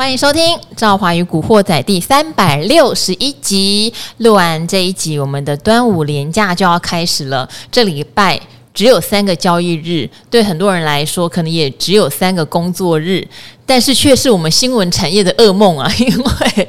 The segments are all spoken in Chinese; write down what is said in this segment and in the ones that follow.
欢迎收听《赵华与古惑仔》第三百六十一集。录完这一集，我们的端午连假就要开始了。这礼拜只有三个交易日，对很多人来说，可能也只有三个工作日。但是却是我们新闻产业的噩梦啊！因为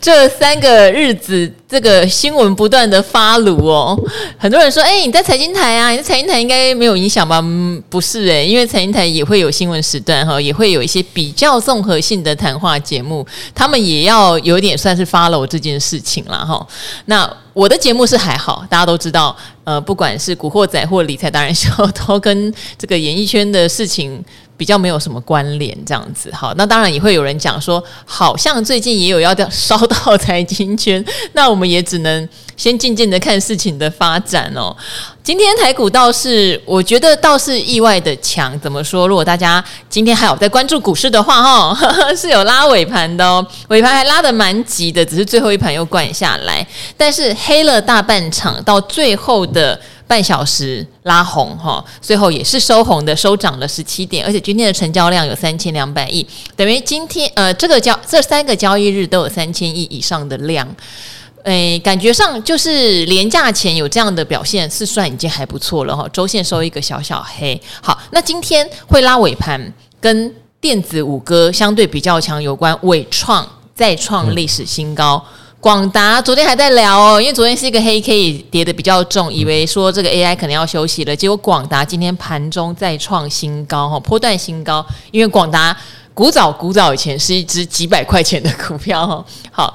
这三个日子，这个新闻不断的发炉哦。很多人说：“哎，你在财经台啊？你在财经台应该没有影响吧？”嗯，不是诶，因为财经台也会有新闻时段哈，也会有一些比较综合性的谈话节目，他们也要有点算是 follow 这件事情了哈。那我的节目是还好，大家都知道，呃，不管是古惑仔或理财达人秀，都跟这个演艺圈的事情。比较没有什么关联，这样子好，那当然也会有人讲说，好像最近也有要烧到财经圈，那我们也只能先静静的看事情的发展哦。今天台股倒是，我觉得倒是意外的强。怎么说？如果大家今天还有在关注股市的话，哈，是有拉尾盘的哦，尾盘还拉得蛮急的，只是最后一盘又灌下来，但是黑了大半场，到最后的。半小时拉红哈，最后也是收红的，收涨了十七点，而且今天的成交量有三千两百亿，等于今天呃这个交这三个交易日都有三千亿以上的量，诶，感觉上就是连假前有这样的表现是算已经还不错了哈，周线收一个小小黑。好，那今天会拉尾盘，跟电子五哥相对比较强有关，纬创再创历史新高。广达昨天还在聊哦，因为昨天是一个黑 K 跌得比较重，以为说这个 AI 可能要休息了，结果广达今天盘中再创新高哈，波段新高。因为广达古早古早以前是一只几百块钱的股票哈。好，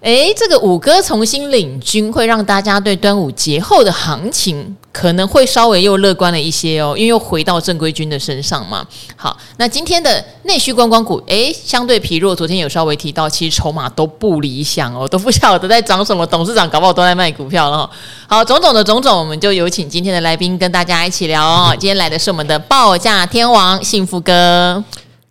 诶，这个五哥重新领军，会让大家对端午节后的行情。可能会稍微又乐观了一些哦，因为又回到正规军的身上嘛。好，那今天的内需观光股，诶，相对疲弱。昨天有稍微提到，其实筹码都不理想哦，都不晓得在涨什么。董事长搞不好都在卖股票了。好，种种的种种，我们就有请今天的来宾跟大家一起聊哦。今天来的是我们的报价天王幸福哥。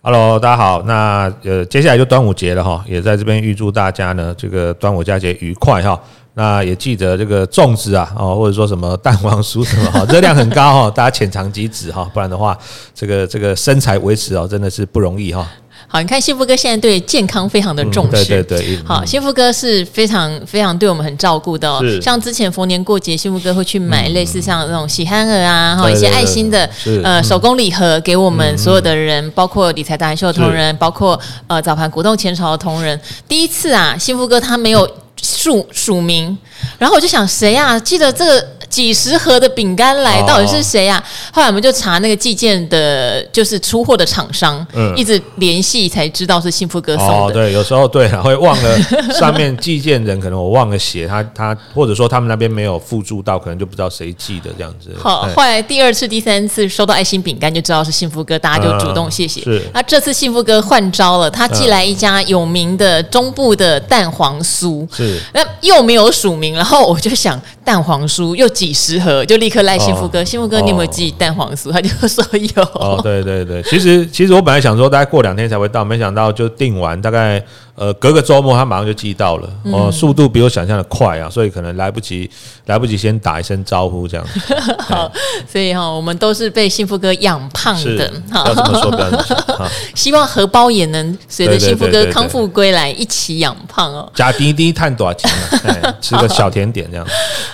Hello，大家好。那呃，接下来就端午节了哈，也在这边预祝大家呢这个端午佳节愉快哈。那也记得这个粽子啊，哦，或者说什么蛋黄酥什么哈，热量很高哈，大家浅尝即止哈，不然的话，这个这个身材维持哦，真的是不容易哈。好，你看幸福哥现在对健康非常的重视，对对对。好，幸福哥是非常非常对我们很照顾的哦。像之前逢年过节，幸福哥会去买类似像那种喜憨儿啊，哈，一些爱心的呃手工礼盒给我们所有的人，包括理财达人秀的同仁，包括呃早盘股动前朝的同仁。第一次啊，幸福哥他没有。署署名，然后我就想谁呀、啊？记得这个几十盒的饼干来，到底是谁呀、啊？后来我们就查那个寄件的，就是出货的厂商，嗯，一直联系才知道是幸福哥送的。哦，对，有时候对会忘了上面寄件人，可能我忘了写他他，或者说他们那边没有附注到，可能就不知道谁寄的这样子。好，后来第二次、第三次收到爱心饼干，就知道是幸福哥，大家就主动谢谢。是，那这次幸福哥换招了，他寄来一家有名的中部的蛋黄酥。是。那又没有署名，然后我就想蛋黄酥又几十盒，就立刻赖幸福哥，哦、幸福哥你有没有寄蛋黄酥？哦、他就说有。哦，对对对，其实其实我本来想说大概过两天才会到，没想到就订完，大概呃隔个周末他马上就寄到了，哦，嗯、速度比我想象的快啊，所以可能来不及来不及先打一声招呼这样子。好，所以哈、哦，我们都是被幸福哥养胖的。好，不要这么说，不要这么说。希望荷包也能随着幸福哥康复归来一起养胖哦。加滴滴探多少钱？吃个小甜点这样。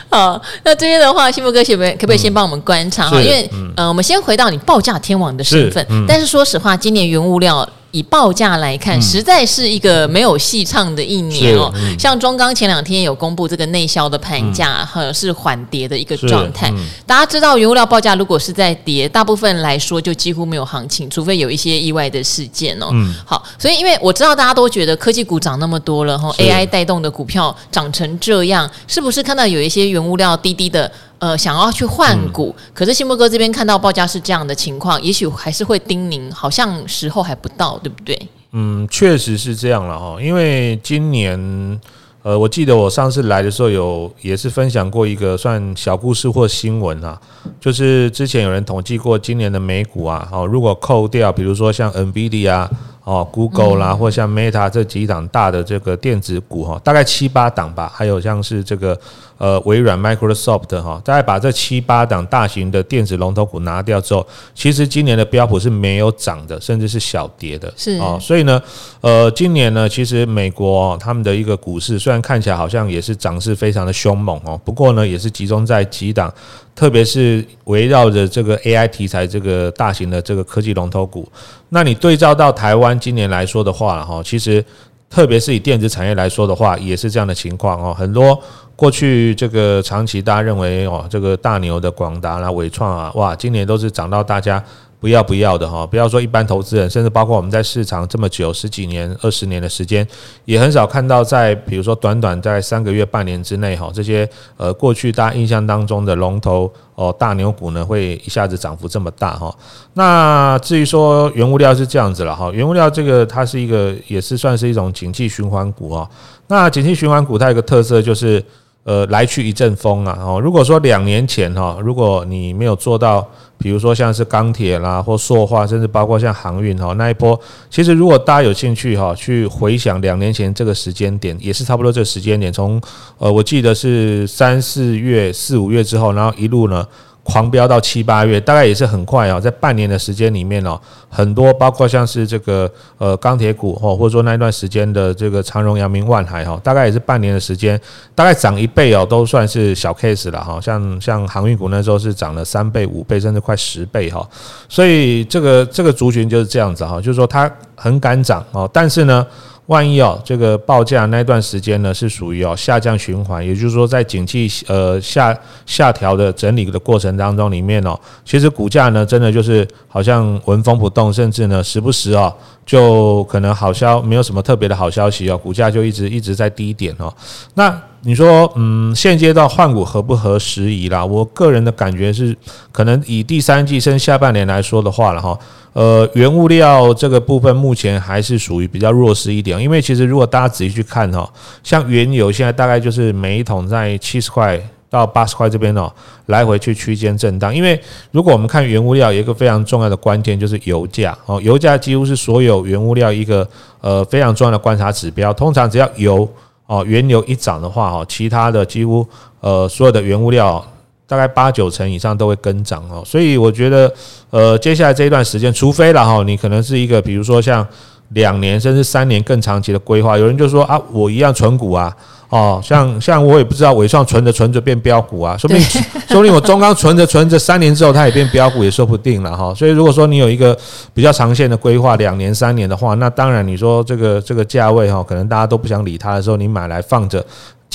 好，那这边的话，幸福哥可不可以可不可以先帮我们观察哈？因为呃，我们先回到你报价天王的身份，但是说实话，今年原物料。以报价来看，实在是一个没有戏唱的一年哦。像中钢前两天有公布这个内销的盘价，和是缓跌的一个状态。大家知道，原物料报价如果是在跌，大部分来说就几乎没有行情，除非有一些意外的事件哦。好，所以因为我知道大家都觉得科技股涨那么多了，哈，AI 带动的股票涨成这样，是不是看到有一些原物料低低的？呃，想要去换股，嗯、可是幸福哥这边看到报价是这样的情况，也许还是会叮咛，好像时候还不到，对不对？嗯，确实是这样了哈，因为今年，呃，我记得我上次来的时候有也是分享过一个算小故事或新闻啊，就是之前有人统计过今年的美股啊，哦，如果扣掉，比如说像 NVIDIA 啊。哦，Google 啦，或像 Meta 这几档大的这个电子股哈，大概七八档吧，还有像是这个呃微软 Microsoft 哈，大概把这七八档大型的电子龙头股拿掉之后，其实今年的标普是没有涨的，甚至是小跌的。是哦，所以呢，呃，今年呢，其实美国他们的一个股市虽然看起来好像也是涨势非常的凶猛哦，不过呢，也是集中在几档。特别是围绕着这个 AI 题材，这个大型的这个科技龙头股，那你对照到台湾今年来说的话，哈，其实特别是以电子产业来说的话，也是这样的情况哦。很多过去这个长期大家认为哦，这个大牛的广达啦、伟创啊，哇，今年都是涨到大家。不要不要的哈，不要说一般投资人，甚至包括我们在市场这么久十几年、二十年的时间，也很少看到在比如说短短在三个月、半年之内哈，这些呃过去大家印象当中的龙头哦大牛股呢，会一下子涨幅这么大哈。那至于说原物料是这样子了哈，原物料这个它是一个也是算是一种景气循环股啊。那景气循环股它有个特色就是呃来去一阵风啊哦。如果说两年前哈，如果你没有做到。比如说像是钢铁啦，或塑化，甚至包括像航运哈那一波，其实如果大家有兴趣哈，去回想两年前这个时间点，也是差不多这个时间点，从呃我记得是三四月、四五月之后，然后一路呢。狂飙到七八月，大概也是很快啊，在半年的时间里面哦，很多包括像是这个呃钢铁股哦，或者说那一段时间的这个长荣、阳明、万海哈，大概也是半年的时间，大概涨一倍哦，都算是小 case 了哈。像像航运股那时候是涨了三倍、五倍，甚至快十倍哈。所以这个这个族群就是这样子哈，就是说它很敢涨哦，但是呢。万一哦，这个报价那段时间呢，是属于哦下降循环，也就是说在景气呃下下调的整理的过程当中里面哦，其实股价呢真的就是好像闻风不动，甚至呢时不时哦就可能好消没有什么特别的好消息哦，股价就一直一直在低点哦。那你说嗯，现阶段换股合不合时宜啦？我个人的感觉是，可能以第三季甚至下半年来说的话了哈。呃，原物料这个部分目前还是属于比较弱势一点，因为其实如果大家仔细去看哈，像原油现在大概就是每一桶在七十块到八十块这边哦，来回去区间震荡。因为如果我们看原物料，有一个非常重要的关键就是油价哦，油价几乎是所有原物料一个呃非常重要的观察指标。通常只要油哦原油一涨的话哈，其他的几乎呃所有的原物料。大概八九成以上都会跟涨哦，所以我觉得，呃，接下来这一段时间，除非了哈，你可能是一个，比如说像两年甚至三年更长期的规划，有人就说啊，我一样存股啊，哦，像像我也不知道纬创存着存着变标股啊，说不定 说不定我中钢存着存着三年之后它也变标股也说不定了哈，所以如果说你有一个比较长线的规划，两年三年的话，那当然你说这个这个价位哈，可能大家都不想理它的时候，你买来放着。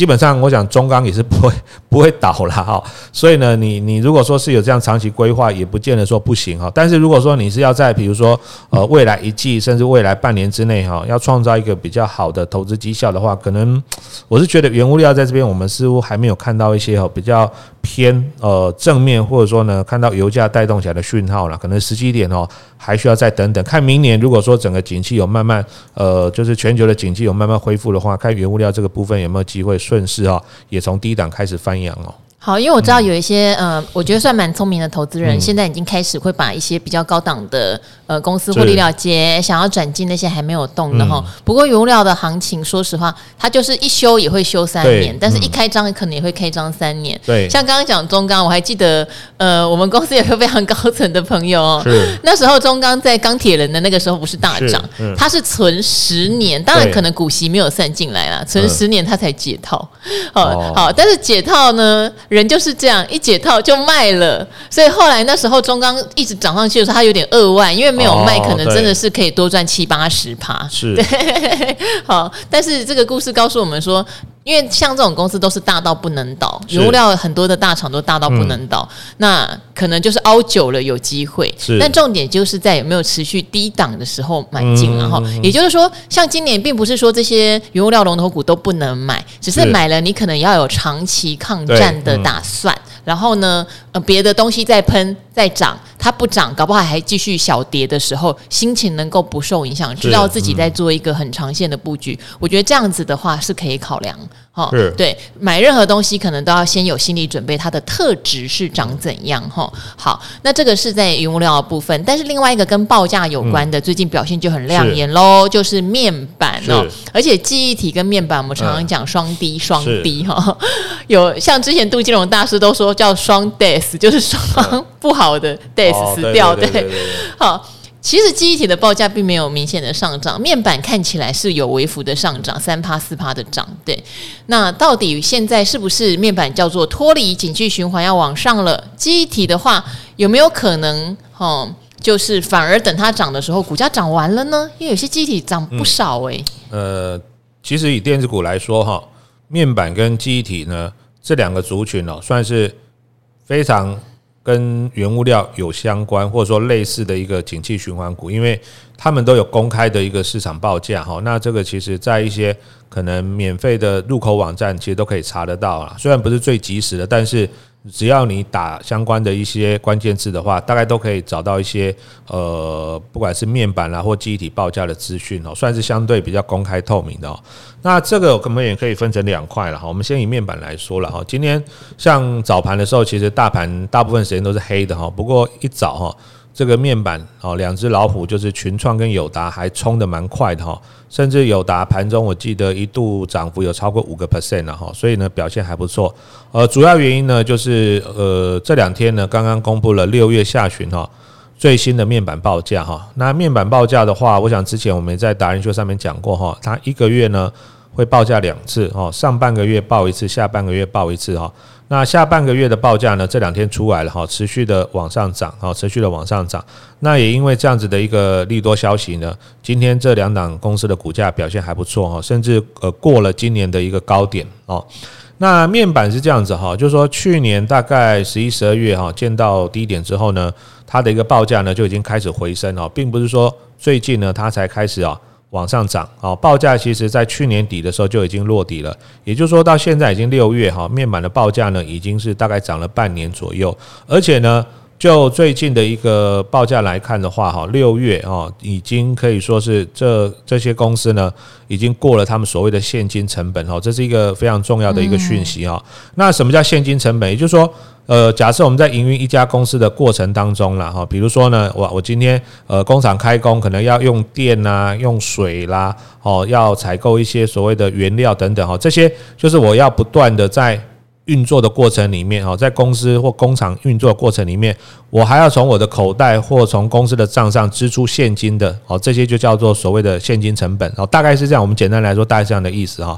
基本上，我想中钢也是不会 不会倒了哈，所以呢，你你如果说是有这样长期规划，也不见得说不行哈。但是如果说你是要在比如说呃未来一季甚至未来半年之内哈，要创造一个比较好的投资绩效的话，可能我是觉得原物料在这边我们似乎还没有看到一些哈比较偏呃正面或者说呢看到油价带动起来的讯号了，可能时机点哦还需要再等等。看明年如果说整个景气有慢慢呃就是全球的景气有慢慢恢复的话，看原物料这个部分有没有机会。顺势啊，也从低档开始翻扬哦。好，因为我知道有一些呃，我觉得算蛮聪明的投资人，现在已经开始会把一些比较高档的呃公司获利了结，想要转进那些还没有动的哈。不过原物料的行情，说实话，它就是一修也会修三年，但是一开张可能也会开张三年。对，像刚刚讲中钢，我还记得呃，我们公司有个非常高层的朋友哦，那时候中钢在钢铁人的那个时候不是大涨，他是存十年，当然可能股息没有算进来啦，存十年他才解套。好，好，但是解套呢？人就是这样，一解套就卖了，所以后来那时候中钢一直涨上去的时候，它有点扼腕，因为没有卖，可能真的是可以多赚七八十趴。是，对，好，但是这个故事告诉我们说。因为像这种公司都是大到不能倒，原物料很多的大厂都大到不能倒，嗯、那可能就是熬久了有机会。是，但重点就是在有没有持续低档的时候买进，然后也就是说，像今年并不是说这些原物料龙头股都不能买，只是买了你可能要有长期抗战的打算。然后呢，呃，别的东西在喷在涨，它不涨，搞不好还继续小跌的时候，心情能够不受影响，知道自己在做一个很长线的布局，我觉得这样子的话是可以考量。哈，对，买任何东西可能都要先有心理准备，它的特质是长怎样哈。好，那这个是在云物料的部分，但是另外一个跟报价有关的，嗯、最近表现就很亮眼喽，就是面板哦，而且记忆体跟面板，我们常常讲双低双低哈，有像之前杜金龙大师都说叫双 death，就是双不好的 death 死掉，对，好。其实记忆体的报价并没有明显的上涨，面板看起来是有微幅的上涨，三趴四趴的涨。对，那到底现在是不是面板叫做脱离景气循环要往上了？记忆体的话有没有可能？哦，就是反而等它涨的时候，股价涨完了呢？因为有些记忆体涨不少诶、欸嗯。呃，其实以电子股来说哈，面板跟记忆体呢这两个族群哦，算是非常。跟原物料有相关，或者说类似的一个景气循环股，因为他们都有公开的一个市场报价哈。那这个其实在一些可能免费的入口网站，其实都可以查得到啊。虽然不是最及时的，但是。只要你打相关的一些关键字的话，大概都可以找到一些呃，不管是面板啦或机体报价的资讯哦，算是相对比较公开透明的哦。那这个我们也可以分成两块了哈。我们先以面板来说了哈。今天像早盘的时候，其实大盘大部分时间都是黑的哈。不过一早哈。这个面板哦，两只老虎就是群创跟友达，还冲得蛮快的哈，甚至友达盘中我记得一度涨幅有超过五个 percent 了哈，所以呢表现还不错。呃，主要原因呢就是呃这两天呢刚刚公布了六月下旬哈最新的面板报价哈。那面板报价的话，我想之前我们在达人秀上面讲过哈，它一个月呢会报价两次哈，上半个月报一次，下半个月报一次哈。那下半个月的报价呢？这两天出来了哈，持续的往上涨，哈，持续的往上涨。那也因为这样子的一个利多消息呢，今天这两档公司的股价表现还不错哈，甚至呃过了今年的一个高点哦。那面板是这样子哈，就是说去年大概十一、十二月哈见到低点之后呢，它的一个报价呢就已经开始回升哦，并不是说最近呢它才开始啊。往上涨，啊，报价其实在去年底的时候就已经落底了，也就是说到现在已经六月哈，面板的报价呢已经是大概涨了半年左右，而且呢，就最近的一个报价来看的话哈，六月啊已经可以说是这这些公司呢已经过了他们所谓的现金成本哈，这是一个非常重要的一个讯息哈。那什么叫现金成本？也就是说。呃，假设我们在营运一家公司的过程当中了哈，比如说呢，我我今天呃工厂开工，可能要用电呐、用水啦，哦，要采购一些所谓的原料等等哈，这些就是我要不断的在运作的过程里面哈，在公司或工厂运作的过程里面，我还要从我的口袋或从公司的账上支出现金的哦，这些就叫做所谓的现金成本哦，大概是这样。我们简单来说，大概是这样的意思哈。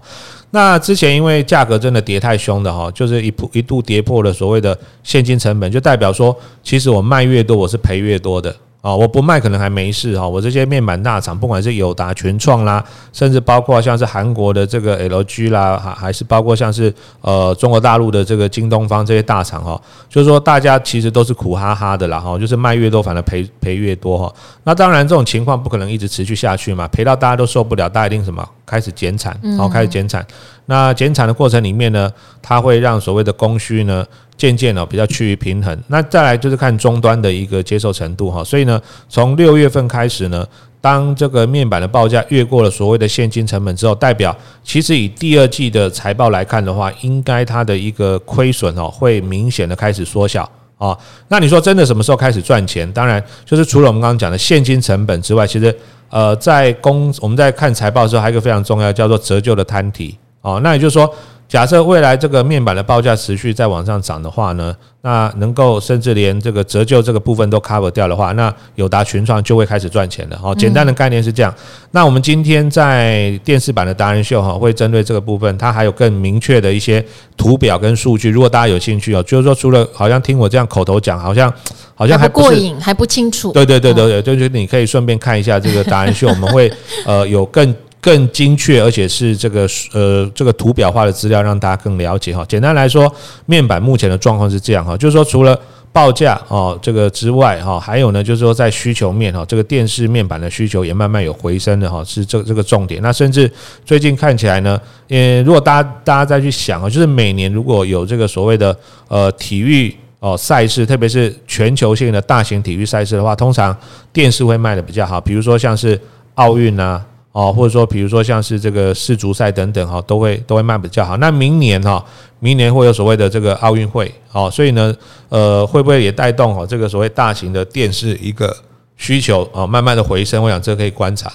那之前因为价格真的跌太凶的哈，就是一度一度跌破了所谓的现金成本，就代表说，其实我卖越多，我是赔越多的。啊，我不卖可能还没事哈，我这些面板大厂，不管是友达、全创啦，甚至包括像是韩国的这个 LG 啦，还还是包括像是呃中国大陆的这个京东方这些大厂哈，就是说大家其实都是苦哈哈的啦哈，就是卖越多反而赔赔越多哈。那当然这种情况不可能一直持续下去嘛，赔到大家都受不了，大家一定什么开始减产，然后开始减产。那减产的过程里面呢，它会让所谓的供需呢。渐渐哦，比较趋于平衡。那再来就是看终端的一个接受程度哈。所以呢，从六月份开始呢，当这个面板的报价越过了所谓的现金成本之后，代表其实以第二季的财报来看的话，应该它的一个亏损哦，会明显的开始缩小啊。那你说真的什么时候开始赚钱？当然就是除了我们刚刚讲的现金成本之外，其实呃，在公我们在看财报的时候，还有一个非常重要叫做折旧的摊提哦。那也就是说。假设未来这个面板的报价持续在往上涨的话呢，那能够甚至连这个折旧这个部分都 cover 掉的话，那友达群创就会开始赚钱了。哦，简单的概念是这样。那我们今天在电视版的达人秀哈，会针对这个部分，它还有更明确的一些图表跟数据。如果大家有兴趣哦，就是说除了好像听我这样口头讲，好像好像还不过瘾，还不清楚。对对对对对，就是你可以顺便看一下这个达人秀，我们会呃有更。更精确，而且是这个呃这个图表化的资料，让大家更了解哈。简单来说，面板目前的状况是这样哈，就是说除了报价哦这个之外哈，还有呢就是说在需求面哈，这个电视面板的需求也慢慢有回升的哈，是这这个重点。那甚至最近看起来呢，呃，如果大家大家再去想啊，就是每年如果有这个所谓的呃体育哦赛事，特别是全球性的大型体育赛事的话，通常电视会卖得比较好，比如说像是奥运啊。哦，或者说比如说像是这个世足赛等等哈，都会都会卖比较好。那明年哈，明年会有所谓的这个奥运会哦，所以呢，呃，会不会也带动哈这个所谓大型的电视一个需求啊，慢慢的回升？我想这可以观察。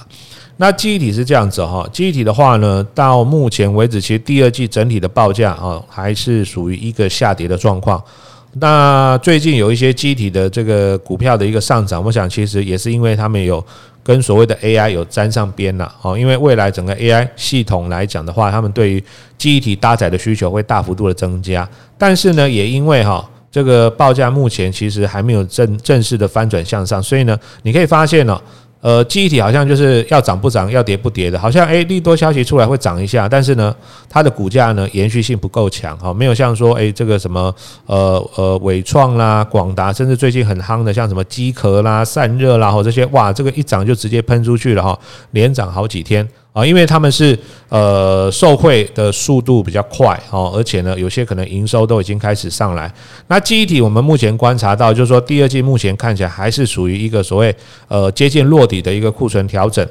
那记忆体是这样子哈，记忆体的话呢，到目前为止，其实第二季整体的报价啊，还是属于一个下跌的状况。那最近有一些机体的这个股票的一个上涨，我想其实也是因为他们有跟所谓的 AI 有沾上边了哦。因为未来整个 AI 系统来讲的话，他们对于记忆体搭载的需求会大幅度的增加。但是呢，也因为哈这个报价目前其实还没有正正式的翻转向上，所以呢，你可以发现呢。呃，记忆体好像就是要涨不涨，要跌不跌的，好像诶，利多消息出来会涨一下，但是呢，它的股价呢延续性不够强，哈，没有像说诶，这个什么呃呃伟创啦、广达，甚至最近很夯的像什么机壳啦、散热啦，或这些，哇，这个一涨就直接喷出去了哈，连涨好几天。啊，因为他们是呃受惠的速度比较快哦，而且呢，有些可能营收都已经开始上来。那记忆体我们目前观察到，就是说第二季目前看起来还是属于一个所谓呃接近落底的一个库存调整。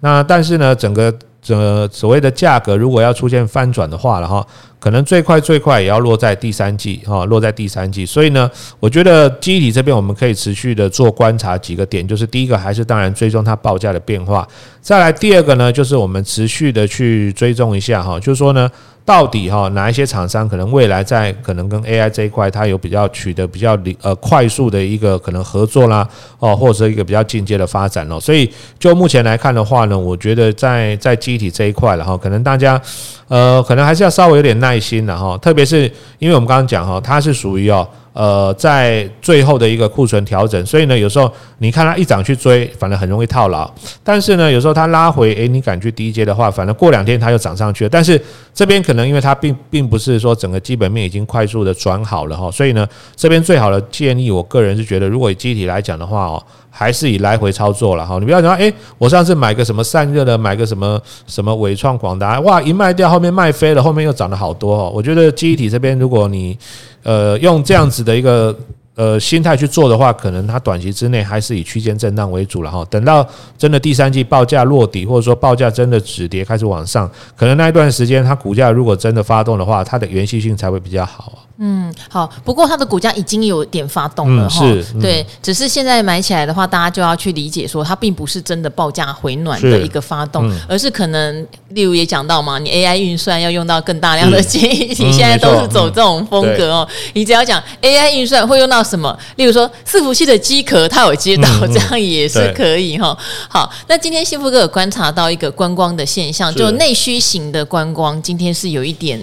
那但是呢，整个整个所谓的价格如果要出现翻转的话了哈，可能最快最快也要落在第三季哈，落在第三季。所以呢，我觉得机体这边我们可以持续的做观察几个点，就是第一个还是当然追踪它报价的变化，再来第二个呢，就是我们持续的去追踪一下哈，就是说呢。到底哈哪一些厂商可能未来在可能跟 AI 这一块，它有比较取得比较呃快速的一个可能合作啦哦，或者一个比较进阶的发展哦。所以就目前来看的话呢，我觉得在在机体这一块了哈，可能大家呃可能还是要稍微有点耐耐心的哈，特别是因为我们刚刚讲哈，它是属于哦。呃，在最后的一个库存调整，所以呢，有时候你看它一涨去追，反而很容易套牢。但是呢，有时候它拉回，诶，你敢去低阶的话，反正过两天它又涨上去了。但是这边可能因为它并并不是说整个基本面已经快速的转好了哈，所以呢，这边最好的建议，我个人是觉得，如果以机体来讲的话哦。还是以来回操作了哈，你不要讲哎，我上次买个什么散热的，买个什么什么纬创、广达，哇，一卖掉后面卖飞了，后面又涨了好多哦。我觉得记忆体这边，如果你呃用这样子的一个。呃，心态去做的话，可能它短期之内还是以区间震荡为主了哈。等到真的第三季报价落底，或者说报价真的止跌开始往上，可能那一段时间它股价如果真的发动的话，它的延续性才会比较好。嗯，好。不过它的股价已经有点发动了哈。是，对，只是现在买起来的话，大家就要去理解说，它并不是真的报价回暖的一个发动，而是可能，例如也讲到嘛，你 AI 运算要用到更大量的记忆体，现在都是走这种风格哦。你只要讲 AI 运算会用到。什么？例如说，伺服器的机壳，它有接到，这样也是可以哈。好，那今天幸福哥有观察到一个观光的现象，就内需型的观光，今天是有一点。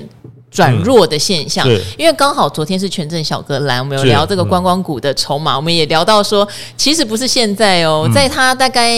转弱的现象，嗯、因为刚好昨天是权证小哥来，我们有聊这个观光股的筹码，嗯、我们也聊到说，其实不是现在哦，嗯、在他大概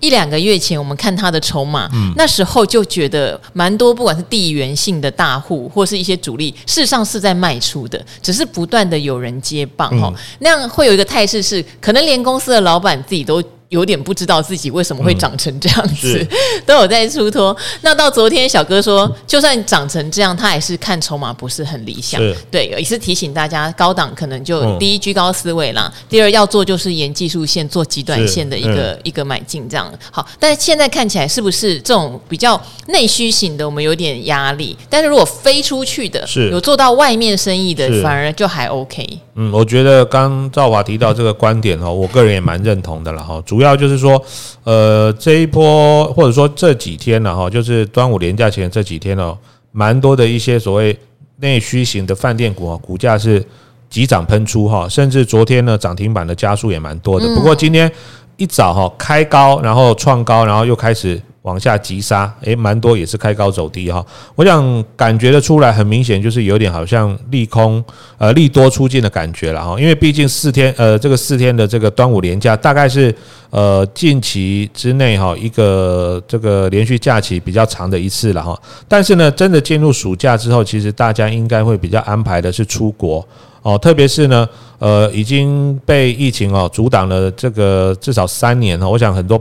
一两个月前，我们看他的筹码，嗯、那时候就觉得蛮多，不管是地缘性的大户或是一些主力，事实上是在卖出的，只是不断的有人接棒哈，嗯、那样会有一个态势是，可能连公司的老板自己都。有点不知道自己为什么会长成这样子，嗯、都有在出脱。那到昨天，小哥说，就算长成这样，他还是看筹码不是很理想。是对，也是提醒大家，高档可能就第一居高思维啦，嗯、第二要做就是沿技术线做极短线的一个、嗯、一个买进这样。好，但是现在看起来是不是这种比较内需型的，我们有点压力？但是如果飞出去的，是有做到外面生意的，反而就还 OK。嗯，我觉得刚赵华提到这个观点哦，我个人也蛮认同的了哈。主要就是说，呃，这一波或者说这几天呢哈，就是端午连假前这几天呢，蛮多的一些所谓内需型的饭店股啊，股价是急涨喷出哈，甚至昨天呢涨停板的家数也蛮多的。不过今天一早哈开高，然后创高，然后又开始。往下急杀，诶，蛮多也是开高走低哈。我想感觉得出来，很明显就是有点好像利空，呃，利多出尽的感觉了哈。因为毕竟四天，呃，这个四天的这个端午连假，大概是呃近期之内哈一个这个连续假期比较长的一次了哈。但是呢，真的进入暑假之后，其实大家应该会比较安排的是出国哦，特别是呢，呃，已经被疫情哦阻挡了这个至少三年哈。我想很多。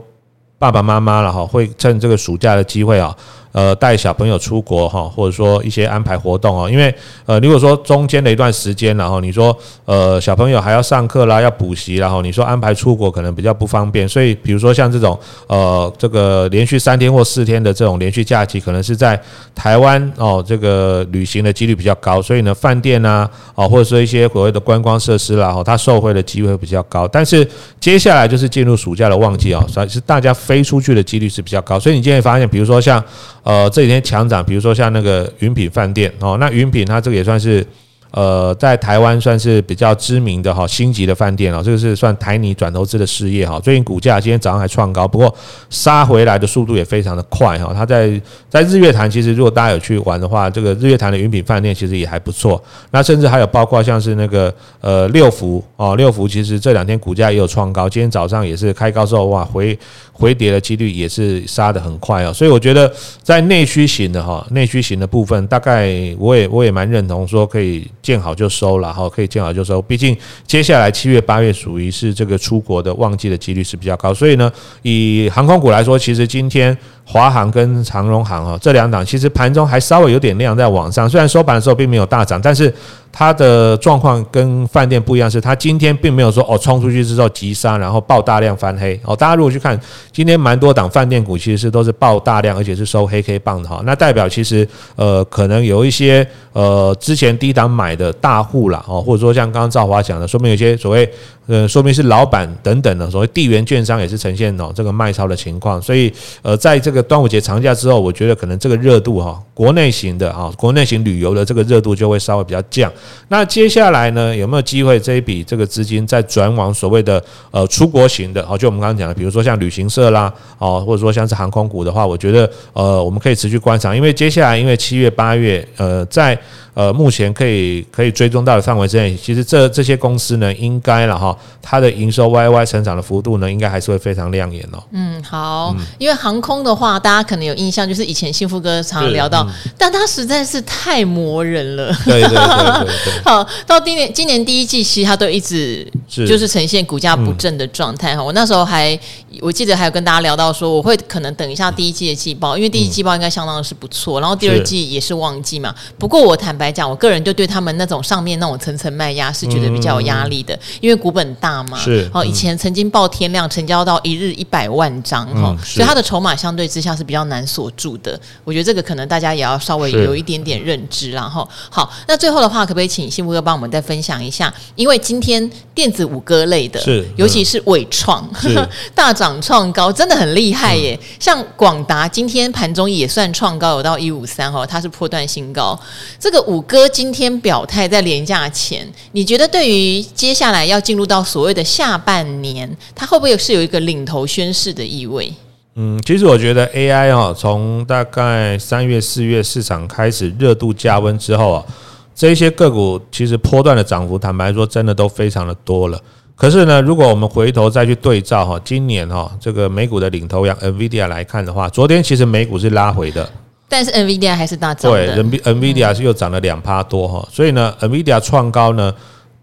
爸爸妈妈了哈，会趁这个暑假的机会啊，呃带小朋友出国哈，或者说一些安排活动哦，因为呃如果说中间的一段时间，然后你说呃小朋友还要上课啦，要补习，然后你说安排出国可能比较不方便，所以比如说像这种呃这个连续三天或四天的这种连续假期，可能是在台湾哦这个旅行的几率比较高，所以呢饭店啊哦或者说一些所谓的观光设施啦，哦它受惠的机会会比较高，但是接下来就是进入暑假的旺季哦，所以是大家飞出去的几率是比较高，所以你今天发现，比如说像呃这几天强涨，比如说像那个云品饭店哦，那云品它这个也算是。呃，在台湾算是比较知名的哈星级的饭店哦，这个是算台泥转投资的事业哈。最近股价今天早上还创高，不过杀回来的速度也非常的快哈。它在在日月潭，其实如果大家有去玩的话，这个日月潭的云品饭店其实也还不错。那甚至还有包括像是那个呃六福哦，六福其实这两天股价也有创高，今天早上也是开高之后哇回回跌的几率也是杀得很快哦。所以我觉得在内需型的哈内需型的部分，大概我也我也蛮认同说可以。见好就收了哈，可以见好就收。毕竟接下来七月八月属于是这个出国的旺季的几率是比较高，所以呢，以航空股来说，其实今天华航跟长荣航哈这两档，其实盘中还稍微有点量在往上，虽然收盘的时候并没有大涨，但是。它的状况跟饭店不一样，是它今天并没有说哦冲出去之后急杀，然后爆大量翻黑哦。大家如果去看今天蛮多档饭店股，其实是都是爆大量，而且是收黑 K 棒的哈。那代表其实呃可能有一些呃之前低档买的大户啦哦，或者说像刚刚赵华讲的，说明有些所谓呃说明是老板等等的所谓地缘券商也是呈现哦这个卖超的情况。所以呃在这个端午节长假之后，我觉得可能这个热度哈，国内型的啊国内型旅游的这个热度就会稍微比较降。那接下来呢，有没有机会这一笔这个资金再转往所谓的呃出国型的？好，就我们刚刚讲的，比如说像旅行社啦，哦，或者说像是航空股的话，我觉得呃我们可以持续观察，因为接下来因为七月八月呃在。呃，目前可以可以追踪到的范围之内，其实这这些公司呢，应该了哈，它的营收 Y Y 成长的幅度呢，应该还是会非常亮眼哦。嗯，好，因为航空的话，大家可能有印象，就是以前幸福哥常常聊到，但它实在是太磨人了。对对对。好，到今年今年第一季，其实它都一直就是呈现股价不振的状态哈。我那时候还我记得还有跟大家聊到说，我会可能等一下第一季的季报，因为第一季报应该相当的是不错，然后第二季也是旺季嘛。不过我坦白。来讲，我个人就对他们那种上面那种层层卖压是觉得比较有压力的，因为股本大嘛。是哦，以前曾经爆天量，成交到一日一百万张哈，所以它的筹码相对之下是比较难锁住的。我觉得这个可能大家也要稍微有一点点认知。然后好，那最后的话，可不可以请幸福哥帮我们再分享一下？因为今天电子五哥类的，是尤其是伟创 大涨创高，真的很厉害耶。像广达今天盘中也算创高，有到一五三哈，它是破断新高。这个五。五哥今天表态在连假前，你觉得对于接下来要进入到所谓的下半年，它会不会是有一个领头宣示的意味？嗯，其实我觉得 AI 哦，从大概三月四月市场开始热度加温之后啊，这些个股其实波段的涨幅，坦白说真的都非常的多了。可是呢，如果我们回头再去对照哈，今年哈这个美股的领头羊 NVIDIA 来看的话，昨天其实美股是拉回的。但是 NVIDIA 还是大涨的，对，NVIDIA 是又涨了两趴多哈，所以呢，NVIDIA 创高呢，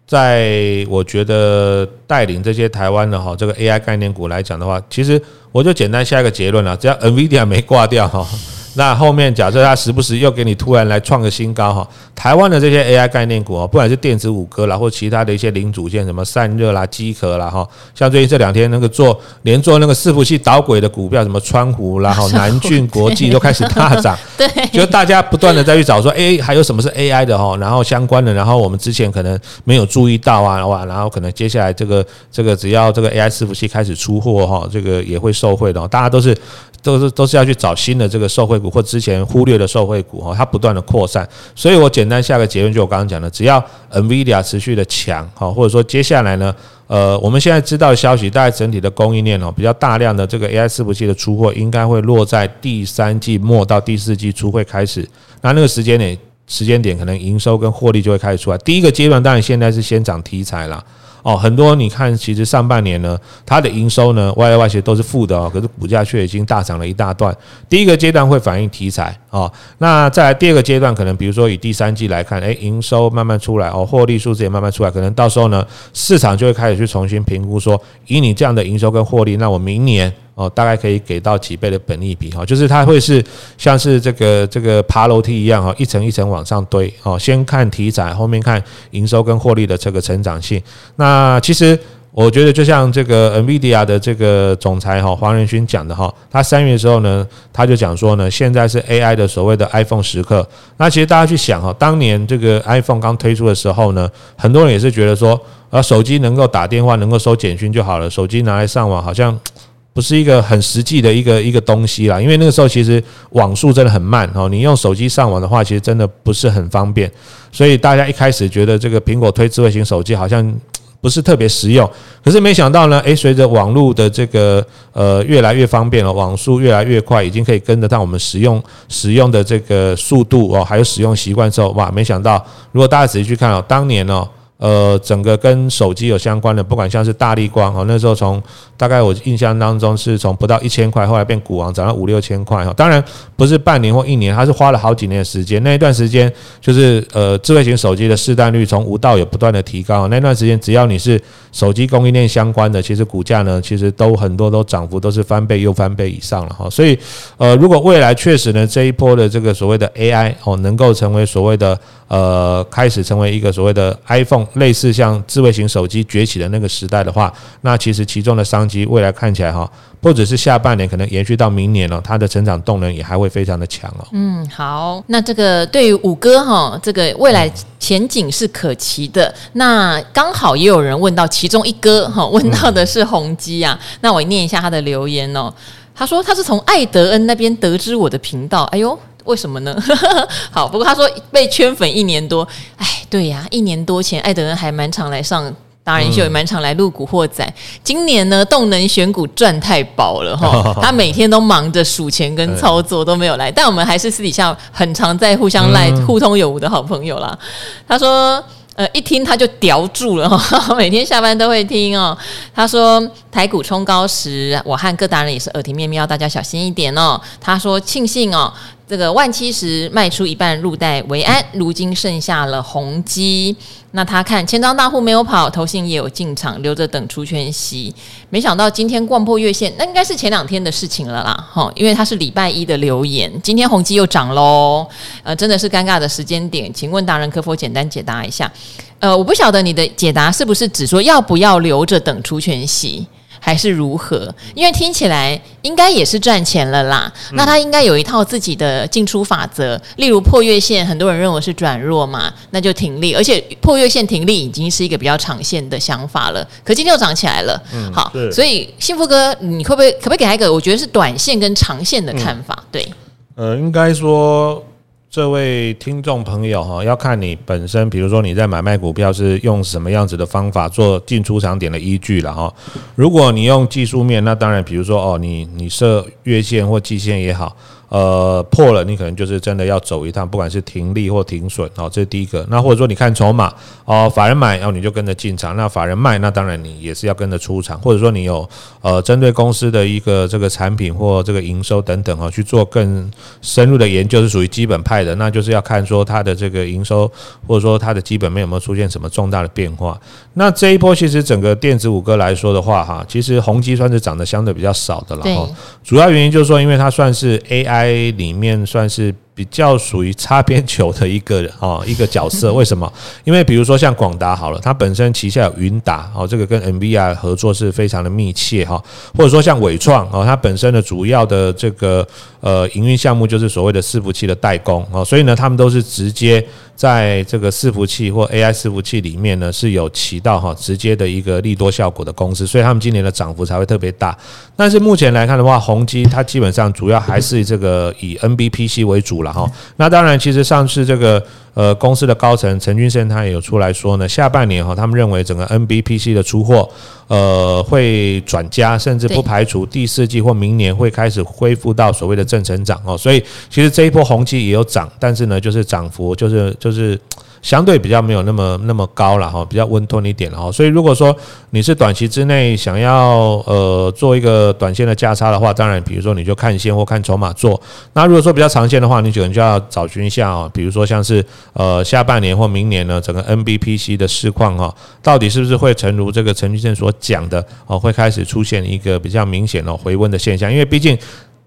在我觉得带领这些台湾的哈这个 AI 概念股来讲的话，其实我就简单下一个结论了，只要 NVIDIA 没挂掉哈。那后面假设它时不时又给你突然来创个新高哈，台湾的这些 AI 概念股啊，不管是电子五哥啦，或其他的一些零组件，什么散热啦、机壳啦哈，像最近这两天那个做连做那个伺服器导轨的股票，什么川湖啦、哈南俊国际都开始大涨，对，就大家不断的再去找说，哎，还有什么是 AI 的哈，然后相关的，然后我们之前可能没有注意到啊，哇，然后可能接下来这个这个只要这个 AI 伺服器开始出货哈，这个也会受惠的，大家都是。都是都是要去找新的这个受惠股或之前忽略的受惠股哈，它不断的扩散，所以我简单下个结论，就我刚刚讲的，只要 NVIDIA 持续的强哈，或者说接下来呢，呃，我们现在知道消息，大概整体的供应链哦，比较大量的这个 AI 伺服器的出货，应该会落在第三季末到第四季初会开始，那那个时间点时间点，可能营收跟获利就会开始出来。第一个阶段当然现在是先涨题材啦。哦，很多你看，其实上半年呢，它的营收呢，Y Y 其实都是负的哦，可是股价却已经大涨了一大段。第一个阶段会反映题材哦，那在第二个阶段，可能比如说以第三季来看，诶，营收慢慢出来哦，获利数字也慢慢出来，可能到时候呢，市场就会开始去重新评估说，以你这样的营收跟获利，那我明年哦，大概可以给到几倍的本利比哈，就是它会是像是这个这个爬楼梯一样哈，一层一层往上堆哦，先看题材，后面看营收跟获利的这个成长性。那其实我觉得就像这个 NVIDIA 的这个总裁哈黄仁勋讲的哈，他三月的时候呢，他就讲说呢，现在是 AI 的所谓的 iPhone 时刻。那其实大家去想哈，当年这个 iPhone 刚推出的时候呢，很多人也是觉得说，呃，手机能够打电话，能够收简讯就好了，手机拿来上网好像。不是一个很实际的一个一个东西啦，因为那个时候其实网速真的很慢哦，你用手机上网的话，其实真的不是很方便，所以大家一开始觉得这个苹果推智慧型手机好像不是特别实用，可是没想到呢，诶，随着网络的这个呃越来越方便了，网速越来越快，已经可以跟得上我们使用使用的这个速度哦，还有使用习惯之后，哇，没想到如果大家仔细去看哦，当年哦。呃，整个跟手机有相关的，不管像是大力光哈，那时候从大概我印象当中是从不到一千块，后来变股王涨到五六千块哈。当然不是半年或一年，它是花了好几年的时间。那一段时间就是呃，智慧型手机的市占率从无到有不断的提高。那段时间只要你是手机供应链相关的，其实股价呢，其实都很多都涨幅都是翻倍又翻倍以上了哈。所以呃，如果未来确实呢这一波的这个所谓的 AI 哦，能够成为所谓的呃，开始成为一个所谓的 iPhone。类似像智慧型手机崛起的那个时代的话，那其实其中的商机未来看起来哈，不只是下半年，可能延续到明年了，它的成长动能也还会非常的强哦。嗯，好，那这个对于五哥哈，这个未来前景是可期的。那刚好也有人问到其中一哥哈，问到的是宏基啊，那我念一下他的留言哦。他说他是从艾德恩那边得知我的频道，哎呦。为什么呢？好，不过他说被圈粉一年多，哎，对呀，一年多前艾德恩还蛮常来上达人秀，也蛮常来录古惑仔。今年呢，动能选股赚太饱了哈，他每天都忙着数钱跟操作都没有来，但我们还是私底下很常在互相赖互通有无的好朋友啦。他说。呃，一听他就叼住了哈，每天下班都会听哦。他说台股冲高时，我和各达人也是耳提面命，要大家小心一点哦。他说庆幸哦，这个万七时卖出一半入袋为安，如今剩下了宏基。那他看千张大户没有跑，投信也有进场，留着等除权息。没想到今天逛破月线，那应该是前两天的事情了啦，哈，因为他是礼拜一的留言，今天宏基又涨喽，呃，真的是尴尬的时间点，请问达人可否简单解答一下？呃，我不晓得你的解答是不是只说要不要留着等除权息？还是如何？因为听起来应该也是赚钱了啦。那他应该有一套自己的进出法则，例如破月线，很多人认为是转弱嘛，那就停利。而且破月线停利已经是一个比较长线的想法了。可今天又涨起来了，嗯，好，所以幸福哥，你会不会可不可以给他一个我觉得是短线跟长线的看法？对，呃，应该说。这位听众朋友哈，要看你本身，比如说你在买卖股票是用什么样子的方法做进出场点的依据了哈。如果你用技术面，那当然，比如说哦，你你设月线或季线也好。呃，破了，你可能就是真的要走一趟，不管是停利或停损哦，这是第一个。那或者说你看筹码哦，法人买，然后你就跟着进场；那法人卖，那当然你也是要跟着出场。或者说你有呃，针对公司的一个这个产品或这个营收等等啊，去做更深入的研究，是属于基本派的，那就是要看说它的这个营收或者说它的基本面有没有出现什么重大的变化。那这一波其实整个电子五哥来说的话，哈，其实宏基算是涨得相对比较少的了哈。主要原因就是说，因为它算是 AI。A 里面算是。比较属于擦边球的一个 哦，一个角色，为什么？因为比如说像广达好了，它本身旗下有云达哦，这个跟 nvi 合作是非常的密切哈，或者说像伟创哦，它本身的主要的这个呃营运项目就是所谓的伺服器的代工哦，所以呢，他们都是直接在这个伺服器或 AI 伺服器里面呢是有起到哈直接的一个利多效果的公司，所以他们今年的涨幅才会特别大。但是目前来看的话，宏基它基本上主要还是这个以 NBPC 为主。了哈，那当然，其实上次这个呃公司的高层陈俊生他也有出来说呢，下半年哈，他们认为整个 NBPC 的出货呃会转佳，甚至不排除第四季或明年会开始恢复到所谓的正成长哦。所以其实这一波宏基也有涨，但是呢，就是涨幅就是就是相对比较没有那么那么高了哈，比较温吞一点哈。所以如果说你是短期之内想要呃做一个短线的价差的话，当然比如说你就看线或看筹码做。那如果说比较长线的话，你可能就要找寻一下哦，比如说像是呃下半年或明年呢，整个 NBPC 的市况哈，到底是不是会诚如这个陈俊生所讲的哦，会开始出现一个比较明显的回温的现象，因为毕竟。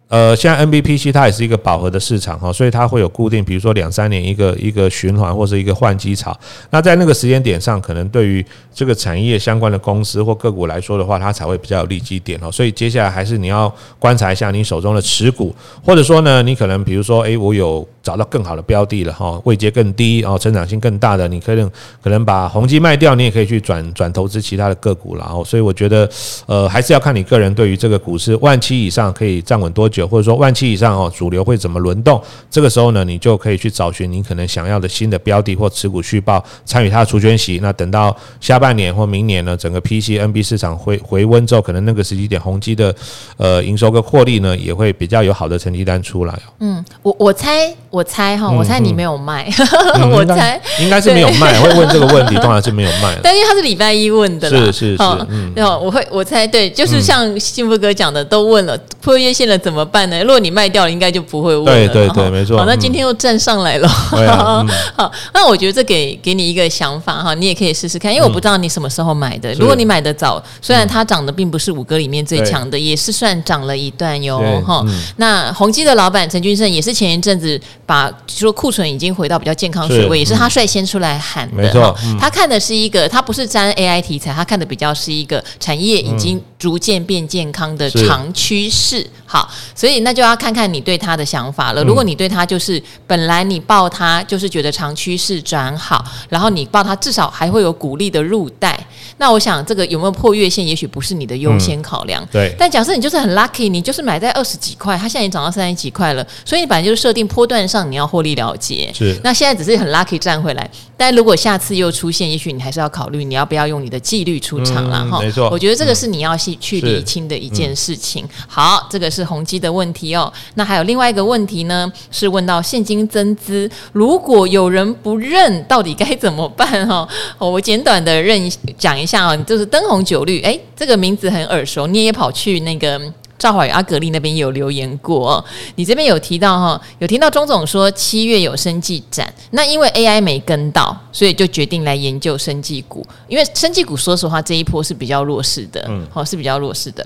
呃，现在 NBPC 它也是一个饱和的市场哈，所以它会有固定，比如说两三年一个一个循环或者一个换机潮。那在那个时间点上，可能对于这个产业相关的公司或个股来说的话，它才会比较有利基点哦。所以接下来还是你要观察一下你手中的持股，或者说呢，你可能比如说，诶，我有找到更好的标的了哈，位阶更低哦，成长性更大的，你可能可能把宏基卖掉，你也可以去转转投资其他的个股了哦。所以我觉得，呃，还是要看你个人对于这个股市万七以上可以站稳多久。或者说万期以上哦，主流会怎么轮动？这个时候呢，你就可以去找寻你可能想要的新的标的或持股续报，参与它的除权息。那等到下半年或明年呢，整个 PC、NB 市场回回温之后，可能那个时机点宏基的呃营收跟获利呢，也会比较有好的成绩单出来。嗯，我我猜我猜哈，我猜你没有卖，嗯、我猜应该是没有卖。会问这个问题，当然是没有卖。但因为他是礼拜一问的，是是是，嗯，我会我猜对，就是像幸福哥讲的，都问了破月线了怎么办呢？如果你卖掉了，应该就不会问了。对对对，没错。好，那今天又站上来了。好，那我觉得这给给你一个想法哈，你也可以试试看，因为我不知道你什么时候买的。如果你买的早，虽然它涨的并不是五哥里面最强的，也是算涨了一段哟。哈，那宏基的老板陈俊胜也是前一阵子把说库存已经回到比较健康水位，也是他率先出来喊的。没错，他看的是一个，他不是沾 AI 题材，他看的比较是一个产业已经逐渐变健康的长趋势。好，所以那就要看看你对他的想法了。如果你对他就是本来你抱他就是觉得长趋势转好，然后你抱他至少还会有鼓励的入袋，那我想这个有没有破月线，也许不是你的优先考量。对。但假设你就是很 lucky，你就是买在二十几块，它现在已经涨到三十几块了，所以你本来就是设定波段上你要获利了结。是。那现在只是很 lucky 站回来，但如果下次又出现，也许你还是要考虑你要不要用你的纪律出场了哈。没错。我觉得这个是你要去去理清的一件事情。好，这个是宏基的问题哦。那还有另外一个问题呢，是问到现金增资，如果有人不认，到底该怎么办？哦，我简短的认讲一下啊，就是灯红酒绿，哎，这个名字很耳熟，你也跑去那个赵华与阿格力那边有留言过，你这边有提到哈，有听到钟总说七月有生技展，那因为 AI 没跟到，所以就决定来研究生技股，因为生技股说实话这一波是比较弱势的，嗯，好，是比较弱势的。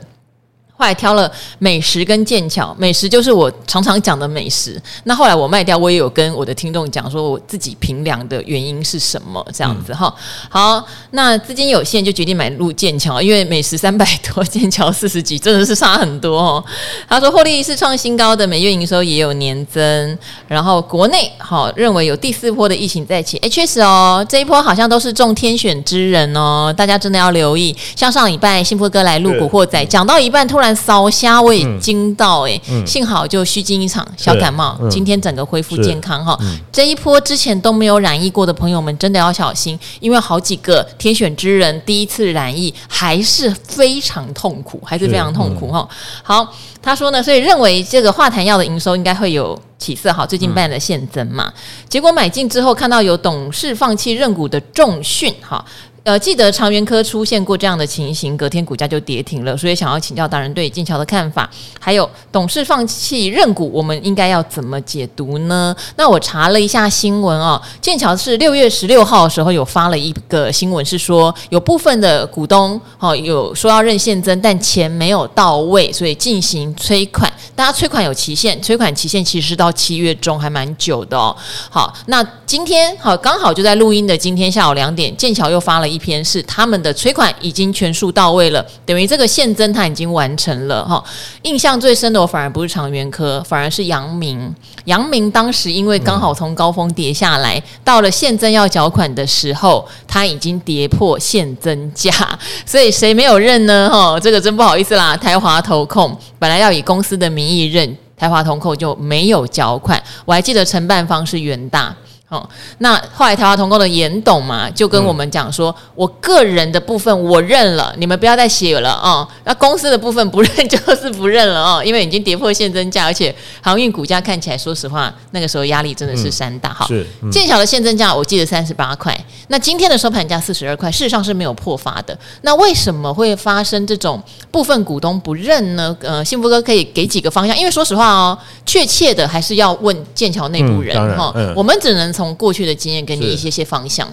后来挑了美食跟剑桥，美食就是我常常讲的美食。那后来我卖掉，我也有跟我的听众讲说，我自己平量的原因是什么这样子哈、嗯。好，那资金有限就决定买入剑桥，因为美食三百多，剑桥四十几，真的是差很多哦。他说获利是创新高的，每月营收也有年增。然后国内好认为有第四波的疫情在起，哎，确实哦，这一波好像都是中天选之人哦，大家真的要留意。像上礼拜幸福哥来录古惑仔，讲到一半突然。烧虾我也惊到哎、欸嗯。嗯，幸好就虚惊一场小感冒，嗯、今天整个恢复健康哈、嗯。这一波之前都没有染疫过的朋友们，真的要小心，因为好几个天选之人第一次染疫还是非常痛苦，还是非常痛苦哈、嗯。好，他说呢，所以认为这个化痰药的营收应该会有起色，好，最近办了现增嘛、嗯，结果买进之后看到有董事放弃认股的重讯哈。呃，记得长源科出现过这样的情形，隔天股价就跌停了，所以想要请教大人对剑桥的看法，还有董事放弃认股，我们应该要怎么解读呢？那我查了一下新闻哦，剑桥是六月十六号的时候有发了一个新闻，是说有部分的股东哦有说要认现增，但钱没有到位，所以进行催款。大家催款有期限，催款期限其实是到七月中，还蛮久的哦。好，那今天好，刚好就在录音的今天下午两点，剑桥又发了一篇，是他们的催款已经全数到位了，等于这个现增他已经完成了哈。印象最深的我反而不是长源科，反而是阳明。阳明当时因为刚好从高峰跌下来，到了现增要缴款的时候，他已经跌破现增价，所以谁没有认呢？哈，这个真不好意思啦。台华投控本来要以公司的名义认，台华投控就没有缴款。我还记得承办方是元大。哦，那后来台华同工的严董嘛，就跟我们讲说，嗯、我个人的部分我认了，你们不要再写了啊、哦。那公司的部分不认就是不认了哦，因为已经跌破现增价，而且航运股价看起来，说实话，那个时候压力真的是山大。哈、嗯，是剑桥的现增价我记得三十八块，那今天的收盘价四十二块，事实上是没有破发的。那为什么会发生这种部分股东不认呢？呃，幸福哥可以给几个方向，因为说实话哦，确切的还是要问剑桥内部人哈、我们只能。从过去的经验给你一些些方向。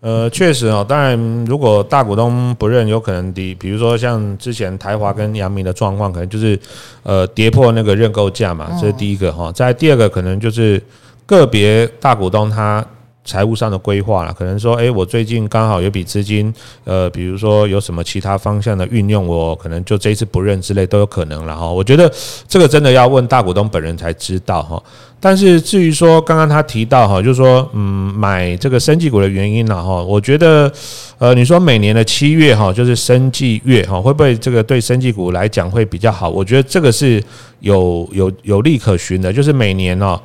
呃，确实哦，当然，如果大股东不认，有可能的，比如说像之前台华跟阳明的状况，可能就是呃跌破那个认购价嘛，这是第一个哈。在第二个，可能就是个别大股东他。财务上的规划了，可能说，诶，我最近刚好有笔资金，呃，比如说有什么其他方向的运用，我可能就这一次不认之类都有可能了哈。我觉得这个真的要问大股东本人才知道哈。但是至于说刚刚他提到哈，就是说，嗯，买这个生技股的原因了哈，我觉得，呃，你说每年的七月哈，就是生技月哈，会不会这个对生技股来讲会比较好？我觉得这个是有有有利可循的，就是每年哦。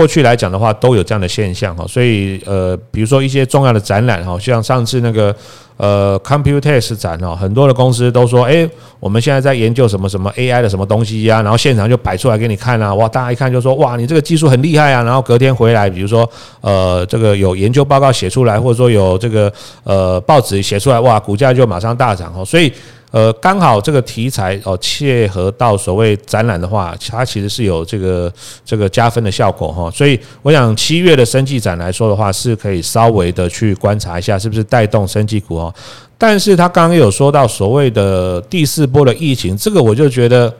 过去来讲的话，都有这样的现象哈，所以呃，比如说一些重要的展览哈，像上次那个呃 Computex 展哦，很多的公司都说，诶，我们现在在研究什么什么 AI 的什么东西呀，然后现场就摆出来给你看啊，哇，大家一看就说，哇，你这个技术很厉害啊，然后隔天回来，比如说呃，这个有研究报告写出来，或者说有这个呃报纸写出来，哇，股价就马上大涨哦，所以。呃，刚好这个题材哦，切合到所谓展览的话，它其实是有这个这个加分的效果哈。所以我想七月的生技展来说的话，是可以稍微的去观察一下，是不是带动生技股哦。但是他刚刚有说到所谓的第四波的疫情，这个我就觉得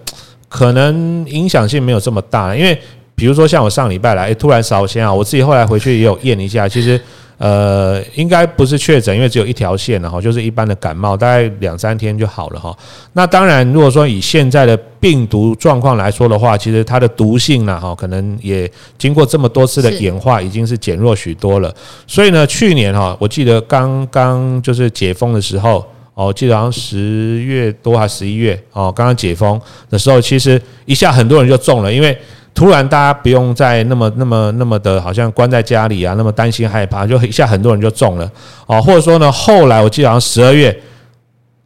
可能影响性没有这么大，因为比如说像我上礼拜来，诶，突然烧先啊，我自己后来回去也有验一下，其实。呃，应该不是确诊，因为只有一条线了哈，就是一般的感冒，大概两三天就好了哈。那当然，如果说以现在的病毒状况来说的话，其实它的毒性呢哈，可能也经过这么多次的演化，已经是减弱许多了。所以呢，去年哈，我记得刚刚就是解封的时候，哦，记得好像十月多还是十一月哦，刚刚解封的时候，其实一下很多人就中了，因为。突然，大家不用再那么、那么、那么的，好像关在家里啊，那么担心害怕，就一下很多人就中了哦，或者说呢，后来我记得好像十二月。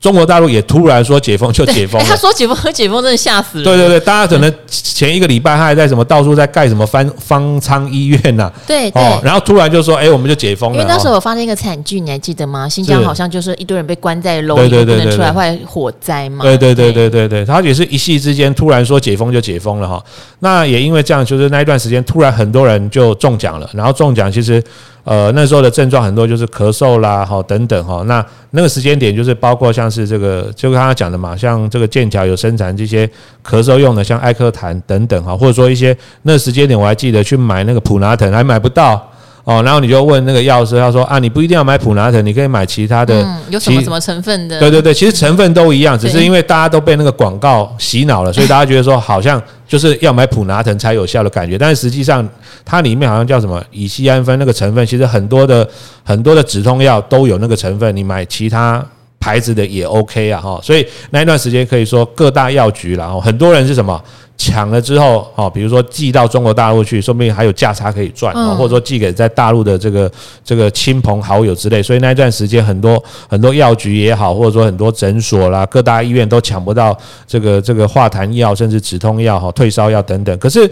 中国大陆也突然说解封就解封，他说解封和解封真的吓死人。对对对，大家可能前一个礼拜他还在什么到处在盖什么方方舱医院呐，对对，然后突然就说哎，我们就解封了。因为那时候我发生一个惨剧，你还记得吗？新疆好像就是一堆人被关在楼里不能出来，后来火灾嘛。对对对对对对，他也是一夕之间突然说解封就解封了哈。那也因为这样，就是那一段时间突然很多人就中奖了，然后中奖其实。呃，那时候的症状很多就是咳嗽啦，哈等等哈。那那个时间点就是包括像是这个，就刚刚讲的嘛，像这个剑桥有生产这些咳嗽用的，像艾克坦等等哈，或者说一些那时间点我还记得去买那个普拿疼还买不到哦，然后你就问那个药师，他说啊，你不一定要买普拿疼，你可以买其他的，有什么什么成分的？对对对，其实成分都一样，只是因为大家都被那个广告洗脑了，所以大家觉得说好像。就是要买普拿疼才有效的感觉，但是实际上它里面好像叫什么乙酰氨酚那个成分，其实很多的很多的止痛药都有那个成分，你买其他牌子的也 OK 啊哈。所以那一段时间可以说各大药局然后很多人是什么？抢了之后，哦，比如说寄到中国大陆去，说不定还有价差可以赚，或者说寄给在大陆的这个这个亲朋好友之类。所以那一段时间，很多很多药局也好，或者说很多诊所啦、各大医院都抢不到这个这个化痰药，甚至止痛药、哈退烧药等等。可是。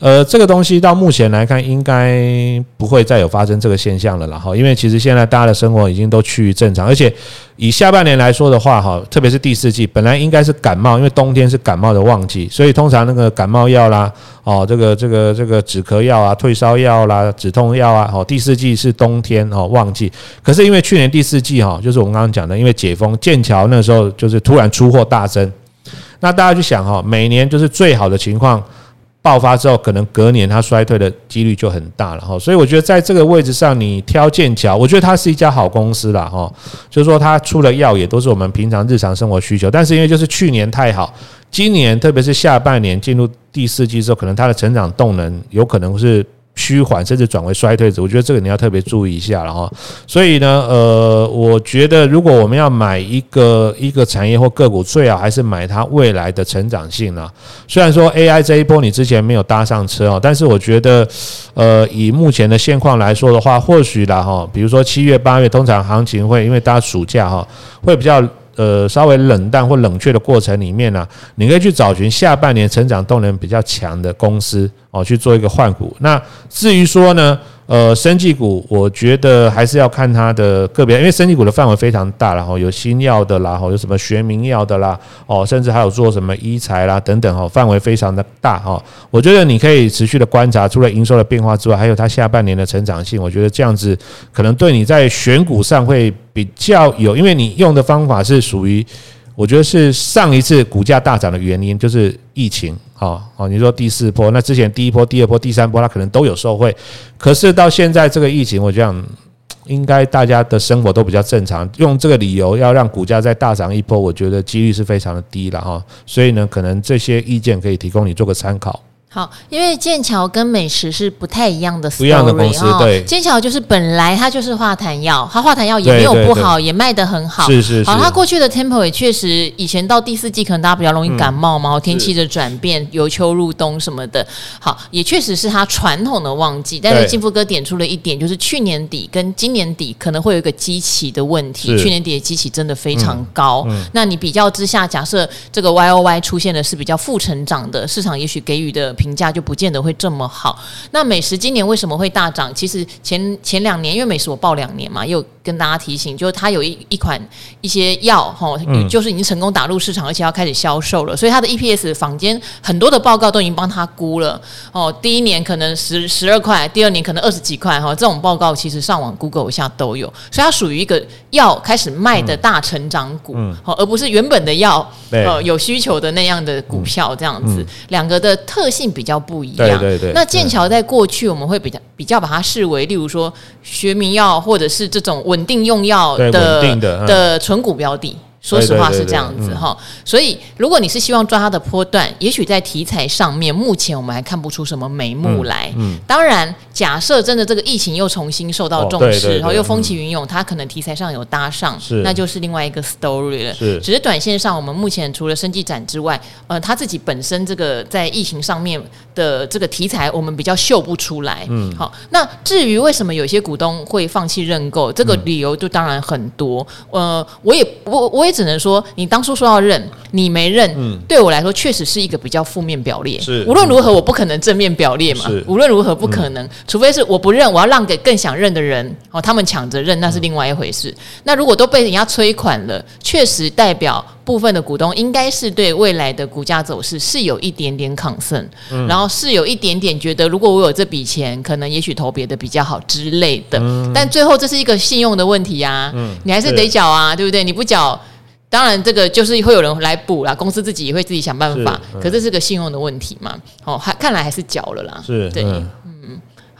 呃，这个东西到目前来看，应该不会再有发生这个现象了啦哈，因为其实现在大家的生活已经都趋于正常，而且以下半年来说的话哈，特别是第四季，本来应该是感冒，因为冬天是感冒的旺季，所以通常那个感冒药啦，哦，这个这个这个止咳药啊、退烧药啦、止痛药啊，哦，第四季是冬天哦旺季。可是因为去年第四季哈，就是我们刚刚讲的，因为解封，剑桥那时候就是突然出货大增，那大家就想哈，每年就是最好的情况。爆发之后，可能隔年它衰退的几率就很大了哈，所以我觉得在这个位置上，你挑剑桥，我觉得它是一家好公司啦哈，就是说它出的药也都是我们平常日常生活需求，但是因为就是去年太好，今年特别是下半年进入第四季之后，可能它的成长动能有可能是趋缓，甚至转为衰退值，我觉得这个你要特别注意一下了哈。所以呢，呃，我觉得如果我们要买一个一个产业或个股，最好还是买它未来的成长性呢。虽然说 AI 这一波你之前没有搭上车哦，但是我觉得，呃，以目前的现况来说的话，或许啦哈，比如说七月八月，通常行情会因为大家暑假哈，会比较。呃，稍微冷淡或冷却的过程里面呢，你可以去找寻下半年成长动能比较强的公司哦，去做一个换股。那至于说呢，呃，生技股，我觉得还是要看它的个别，因为生技股的范围非常大，然后有新药的啦，然后有什么学名药的啦，哦，甚至还有做什么医材啦等等，哦，范围非常的大哈。我觉得你可以持续的观察，除了营收的变化之外，还有它下半年的成长性。我觉得这样子可能对你在选股上会。比较有，因为你用的方法是属于，我觉得是上一次股价大涨的原因，就是疫情，好，好，你说第四波，那之前第一波、第二波、第三波，它可能都有受惠，可是到现在这个疫情，我讲应该大家的生活都比较正常，用这个理由要让股价再大涨一波，我觉得几率是非常的低了哈，所以呢，可能这些意见可以提供你做个参考。好，因为剑桥跟美食是不太一样的 story，不一样的公司，对。剑桥就是本来它就是化痰药，它化痰药也没有不好，也卖得很好。是是是。好，它过去的 temple 也确实，以前到第四季可能大家比较容易感冒嘛，天气的转变，由秋入冬什么的。好，也确实是它传统的旺季。但是金福哥点出了一点，就是去年底跟今年底可能会有一个基期的问题。去年底的基期真的非常高。那你比较之下，假设这个 Y O Y 出现的是比较负成长的，市场也许给予的。评价就不见得会这么好。那美食今年为什么会大涨？其实前前两年，因为美食我报两年嘛，又跟大家提醒，就是它有一一款一些药哈，就是已经成功打入市场，而且要开始销售了。所以它的 EPS 坊间很多的报告都已经帮它估了哦。第一年可能十十二块，第二年可能二十几块哈。这种报告其实上网 Google 一下都有。所以它属于一个药开始卖的大成长股，好，而不是原本的药呃有需求的那样的股票这样子。两个的特性。比较不一样，对对对。那剑桥在过去我们会比较比较把它视为，例如说学名药或者是这种稳定用药的的的存股标的。说实话是这样子哈，所以如果你是希望抓它的波段，也许在题材上面，目前我们还看不出什么眉目来。嗯，当然，假设真的这个疫情又重新受到重视，然后又风起云涌，它可能题材上有搭上，那就是另外一个 story 了。是，只是短线上，我们目前除了生技展之外，呃，它自己本身这个在疫情上面的这个题材，我们比较秀不出来。嗯，好，那至于为什么有些股东会放弃认购，这个理由就当然很多。呃，我也我我也。只能说，你当初说要认，你没认，嗯、对我来说确实是一个比较负面表列。是，无论如何，我不可能正面表列嘛。是无论如何不可能，嗯、除非是我不认，我要让给更想认的人，哦，他们抢着认，那是另外一回事。嗯、那如果都被人家催款了，确实代表部分的股东应该是对未来的股价走势是有一点点 concern，嗯、然后是有一点点觉得，如果我有这笔钱，可能也许投别的比较好之类的。嗯、但最后这是一个信用的问题啊，嗯、你还是得缴啊，对不对？你不缴。当然，这个就是会有人来补啦，公司自己也会自己想办法。嗯、可是这是个信用的问题嘛？哦，还看来还是缴了啦。是，对，嗯。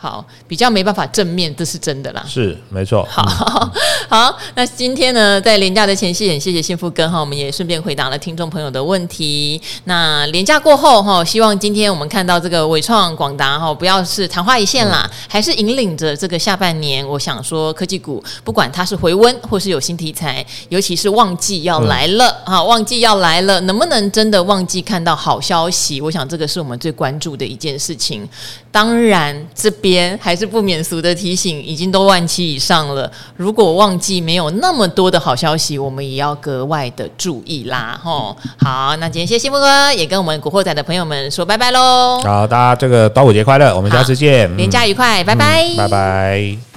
嗯好，比较没办法正面，这是真的啦。是，没错。好，好，那今天呢，在廉价的前夕，很谢谢幸福哥哈，我们也顺便回答了听众朋友的问题。那廉价过后哈，希望今天我们看到这个伟创、广达哈，不要是昙花一现啦，嗯、还是引领着这个下半年。我想说，科技股不管它是回温或是有新题材，尤其是旺季要来了啊，嗯、旺季要来了，能不能真的旺季看到好消息？我想这个是我们最关注的一件事情。当然，这边还是不免俗的提醒，已经都万期以上了。如果旺季没有那么多的好消息，我们也要格外的注意啦。吼，好，那今天谢谢木哥，也跟我们古惑仔的朋友们说拜拜喽。好，大家这个端午节快乐，我们下次见，年假愉快，嗯、拜拜，拜拜。